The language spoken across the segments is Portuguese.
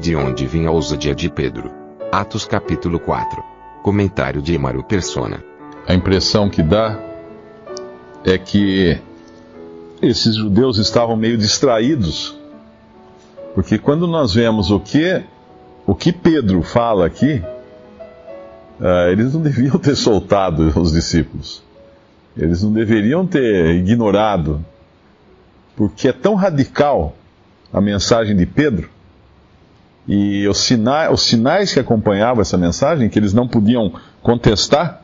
De onde vinha a ousadia de Pedro? Atos capítulo 4. Comentário de Emaro Persona. A impressão que dá é que esses judeus estavam meio distraídos porque quando nós vemos o que, o que Pedro fala aqui, uh, eles não deviam ter soltado os discípulos. Eles não deveriam ter ignorado. Porque é tão radical a mensagem de Pedro e os, sina os sinais que acompanhavam essa mensagem, que eles não podiam contestar,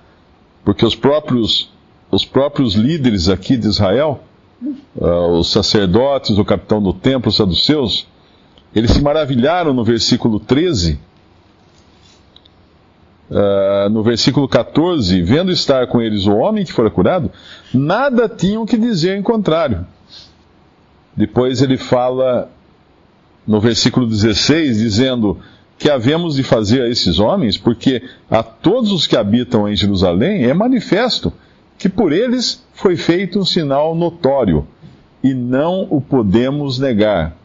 porque os próprios, os próprios líderes aqui de Israel, uh, os sacerdotes, o capitão do templo, os saduceus, eles se maravilharam no versículo 13. Uh, ah, no versículo 14, vendo estar com eles o homem que fora curado, nada tinham que dizer em contrário. Depois ele fala no versículo 16, dizendo que havemos de fazer a esses homens, porque a todos os que habitam em Jerusalém é manifesto que por eles foi feito um sinal notório, e não o podemos negar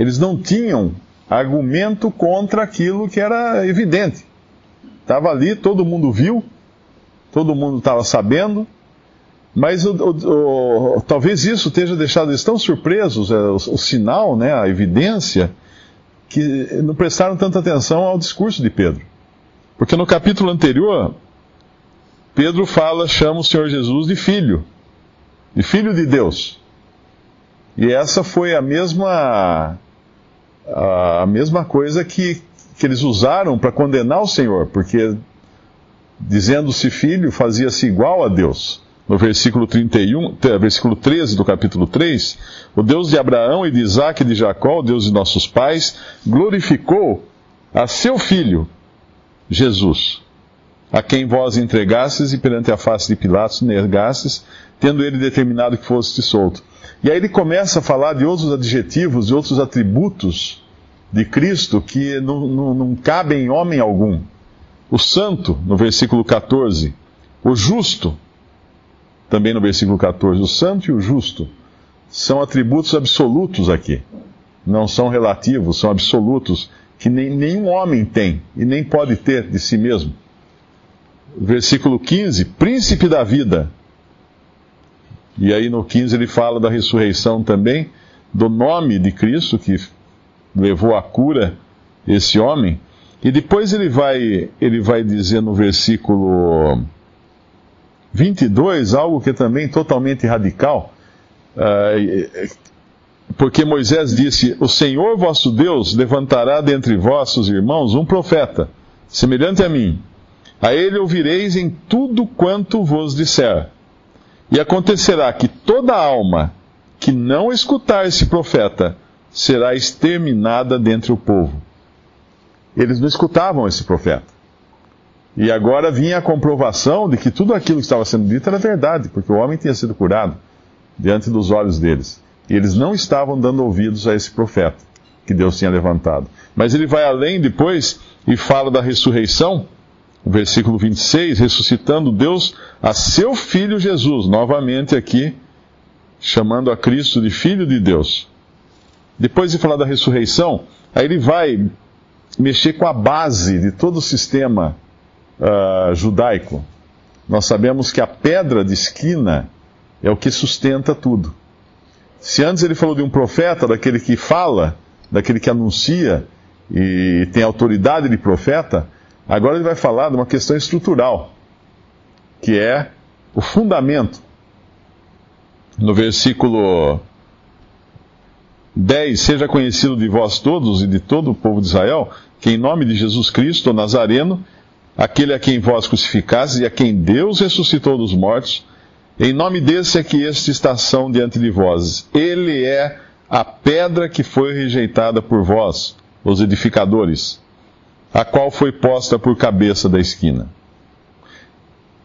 eles não tinham argumento contra aquilo que era evidente. Estava ali, todo mundo viu, todo mundo estava sabendo, mas o, o, o, talvez isso esteja deixado eles tão surpresos, é, o, o, sinal, né, a evidência, que não prestaram tanta atenção ao discurso de Pedro. Porque no capítulo anterior, Pedro fala, chama o Senhor Jesus de filho, de filho de Deus. E essa foi a mesma a mesma coisa que, que eles usaram para condenar o Senhor, porque dizendo-se filho, fazia-se igual a Deus. No versículo 31, versículo 13 do capítulo 3, o Deus de Abraão e de Isaac e de Jacó, o Deus de nossos pais, glorificou a seu filho, Jesus, a quem vós entregastes e perante a face de Pilatos negastes, tendo ele determinado que fosse solto. E aí ele começa a falar de outros adjetivos e outros atributos de Cristo que não, não, não cabem em homem algum. O santo, no versículo 14. O justo, também no versículo 14. O santo e o justo são atributos absolutos aqui. Não são relativos, são absolutos, que nem, nenhum homem tem e nem pode ter de si mesmo. Versículo 15: Príncipe da vida e aí no 15 ele fala da ressurreição também, do nome de Cristo que levou à cura esse homem. E depois ele vai, ele vai dizer no versículo 22 algo que é também totalmente radical. Uh, porque Moisés disse: O Senhor vosso Deus levantará dentre vossos irmãos um profeta, semelhante a mim. A ele ouvireis em tudo quanto vos disser. E acontecerá que toda alma que não escutar esse profeta será exterminada dentre o povo. Eles não escutavam esse profeta. E agora vinha a comprovação de que tudo aquilo que estava sendo dito era verdade, porque o homem tinha sido curado diante dos olhos deles. E eles não estavam dando ouvidos a esse profeta que Deus tinha levantado. Mas ele vai além depois e fala da ressurreição versículo 26, ressuscitando Deus a seu filho Jesus, novamente aqui, chamando a Cristo de filho de Deus. Depois de falar da ressurreição, aí ele vai mexer com a base de todo o sistema uh, judaico. Nós sabemos que a pedra de esquina é o que sustenta tudo. Se antes ele falou de um profeta, daquele que fala, daquele que anuncia e tem autoridade de profeta, Agora ele vai falar de uma questão estrutural, que é o fundamento. No versículo 10: Seja conhecido de vós todos e de todo o povo de Israel, que em nome de Jesus Cristo, o Nazareno, aquele a quem vós crucificastes e a quem Deus ressuscitou dos mortos, Em nome desse é que este estação diante de vós. Ele é a pedra que foi rejeitada por vós, os edificadores, a qual foi posta por cabeça da esquina.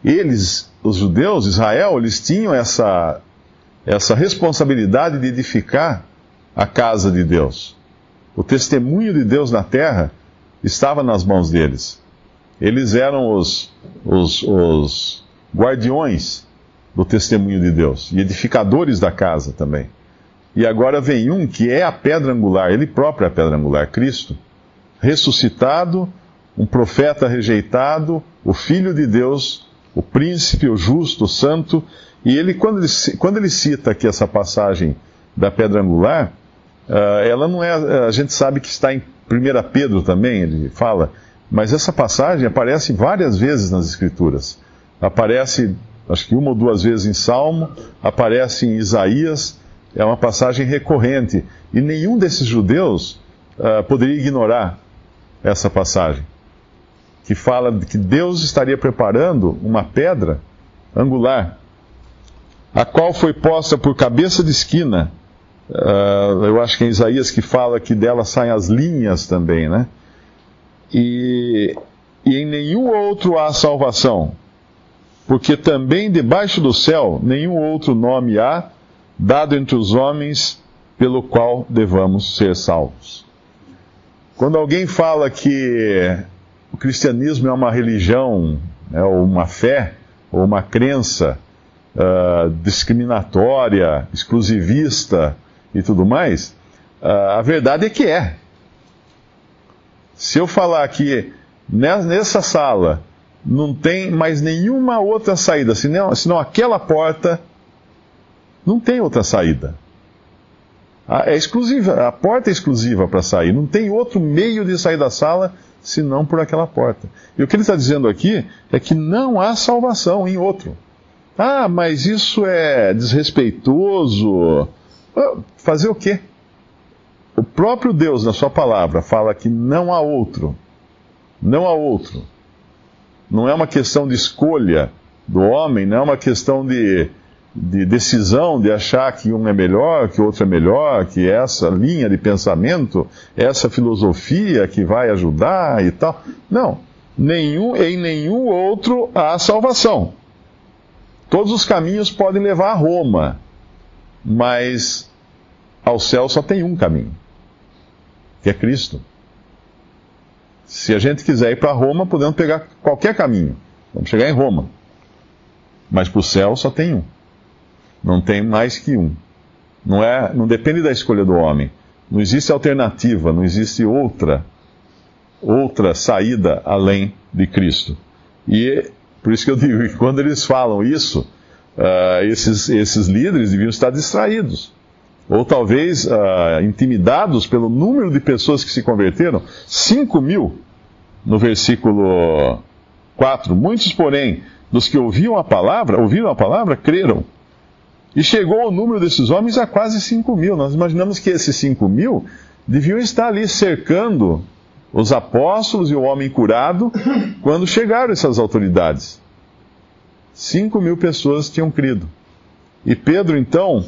Eles, os judeus, Israel, eles tinham essa, essa responsabilidade de edificar a casa de Deus. O testemunho de Deus na terra estava nas mãos deles. Eles eram os, os, os guardiões do testemunho de Deus e edificadores da casa também. E agora vem um que é a pedra angular, ele próprio é a pedra angular, Cristo, ressuscitado, um profeta rejeitado, o Filho de Deus, o príncipe, o justo, o santo. E ele, quando ele, quando ele cita aqui essa passagem da pedra angular, uh, ela não é. A gente sabe que está em 1 Pedro também, ele fala, mas essa passagem aparece várias vezes nas Escrituras. Aparece, acho que uma ou duas vezes em Salmo, aparece em Isaías, é uma passagem recorrente. E nenhum desses judeus uh, poderia ignorar essa passagem, que fala de que Deus estaria preparando uma pedra angular, a qual foi posta por cabeça de esquina. Uh, eu acho que é Isaías que fala que dela saem as linhas também, né? E, e em nenhum outro há salvação, porque também debaixo do céu nenhum outro nome há dado entre os homens pelo qual devamos ser salvos. Quando alguém fala que o cristianismo é uma religião, é, ou uma fé, ou uma crença uh, discriminatória, exclusivista e tudo mais, uh, a verdade é que é. Se eu falar que nessa sala não tem mais nenhuma outra saída, senão, senão aquela porta, não tem outra saída. É exclusiva, a porta é exclusiva para sair, não tem outro meio de sair da sala senão por aquela porta. E o que ele está dizendo aqui é que não há salvação em outro. Ah, mas isso é desrespeitoso. Ah, fazer o quê? O próprio Deus, na sua palavra, fala que não há outro. Não há outro. Não é uma questão de escolha do homem, não é uma questão de, de decisão de achar que um é melhor, que o outro é melhor, que essa linha de pensamento, essa filosofia que vai ajudar e tal. Não. Nenhum, em nenhum outro há salvação. Todos os caminhos podem levar a Roma, mas ao céu só tem um caminho que é Cristo. Se a gente quiser ir para Roma, podemos pegar qualquer caminho. Vamos chegar em Roma. Mas para o céu só tem um. Não tem mais que um. Não, é, não depende da escolha do homem. Não existe alternativa, não existe outra outra saída além de Cristo. E por isso que eu digo que quando eles falam isso, uh, esses, esses líderes deviam estar distraídos ou talvez uh, intimidados pelo número de pessoas que se converteram, 5 mil no versículo 4. Muitos, porém, dos que ouviam a palavra, ouviram a palavra, creram. E chegou o número desses homens a quase 5 mil. Nós imaginamos que esses 5 mil deviam estar ali cercando os apóstolos e o homem curado quando chegaram essas autoridades. 5 mil pessoas tinham crido. E Pedro, então,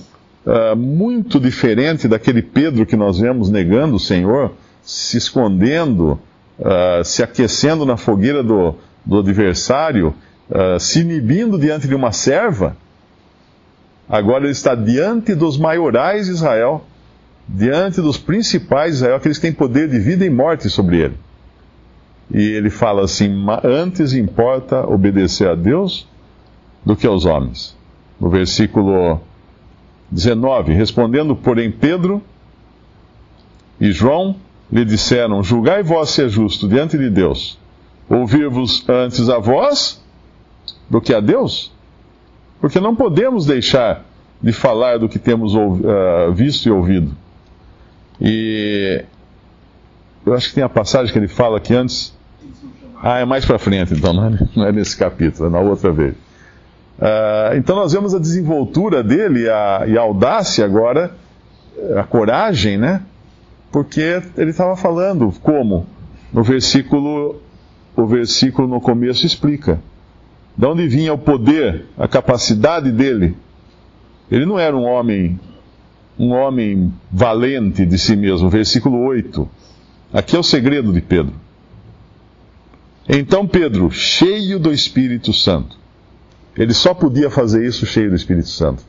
uh, muito diferente daquele Pedro que nós vemos negando o Senhor, se escondendo, uh, se aquecendo na fogueira do, do adversário, uh, se inibindo diante de uma serva. Agora ele está diante dos maiorais de Israel, diante dos principais de Israel, aqueles que têm poder de vida e morte sobre ele. E ele fala assim: antes importa obedecer a Deus do que aos homens. No versículo 19: Respondendo, porém, Pedro e João lhe disseram: Julgai vós se é justo diante de Deus, ouvir-vos antes a vós do que a Deus? Porque não podemos deixar de falar do que temos uh, visto e ouvido. E eu acho que tem a passagem que ele fala aqui antes. Ah, é mais para frente, então, não é, não é nesse capítulo, é na outra vez. Uh, então nós vemos a desenvoltura dele a, e a audácia agora, a coragem, né? Porque ele estava falando como? No versículo, o versículo no começo explica. De onde vinha o poder, a capacidade dele? Ele não era um homem, um homem valente de si mesmo. Versículo 8. Aqui é o segredo de Pedro. Então Pedro, cheio do Espírito Santo, ele só podia fazer isso cheio do Espírito Santo.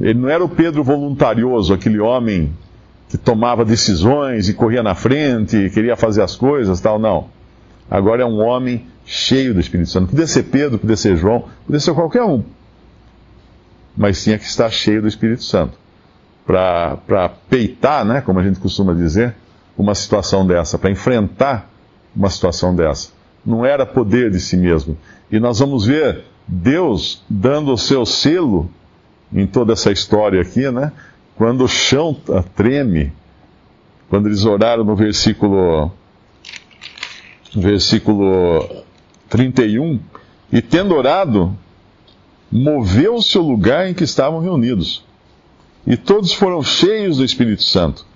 Ele não era o Pedro voluntarioso, aquele homem que tomava decisões e corria na frente, queria fazer as coisas, tal, não. Agora é um homem cheio do Espírito Santo. Podia ser Pedro, podia ser João, podia ser qualquer um. Mas tinha que estar cheio do Espírito Santo. Para peitar, né, como a gente costuma dizer, uma situação dessa, para enfrentar uma situação dessa. Não era poder de si mesmo. E nós vamos ver Deus dando o seu selo em toda essa história aqui, né? Quando o chão treme, quando eles oraram no versículo versículo 31, e tendo orado, moveu-se o lugar em que estavam reunidos. E todos foram cheios do Espírito Santo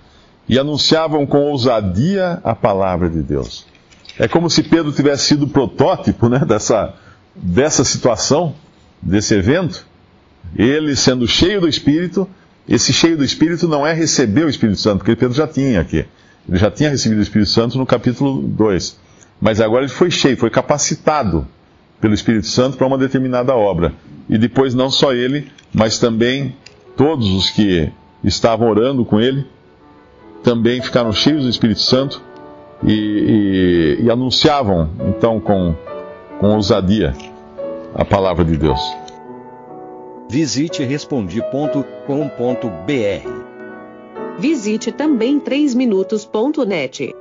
e anunciavam com ousadia a palavra de Deus. É como se Pedro tivesse sido protótipo né, dessa, dessa situação, desse evento. Ele sendo cheio do Espírito, esse cheio do Espírito não é receber o Espírito Santo, porque Pedro já tinha aqui. Ele já tinha recebido o Espírito Santo no capítulo 2. Mas agora ele foi cheio, foi capacitado pelo Espírito Santo para uma determinada obra. E depois não só ele, mas também todos os que estavam orando com ele também ficaram cheios do Espírito Santo e, e, e anunciavam então com, com ousadia a palavra de Deus. Visite respondi.com.br. Visite também 3minutos.net.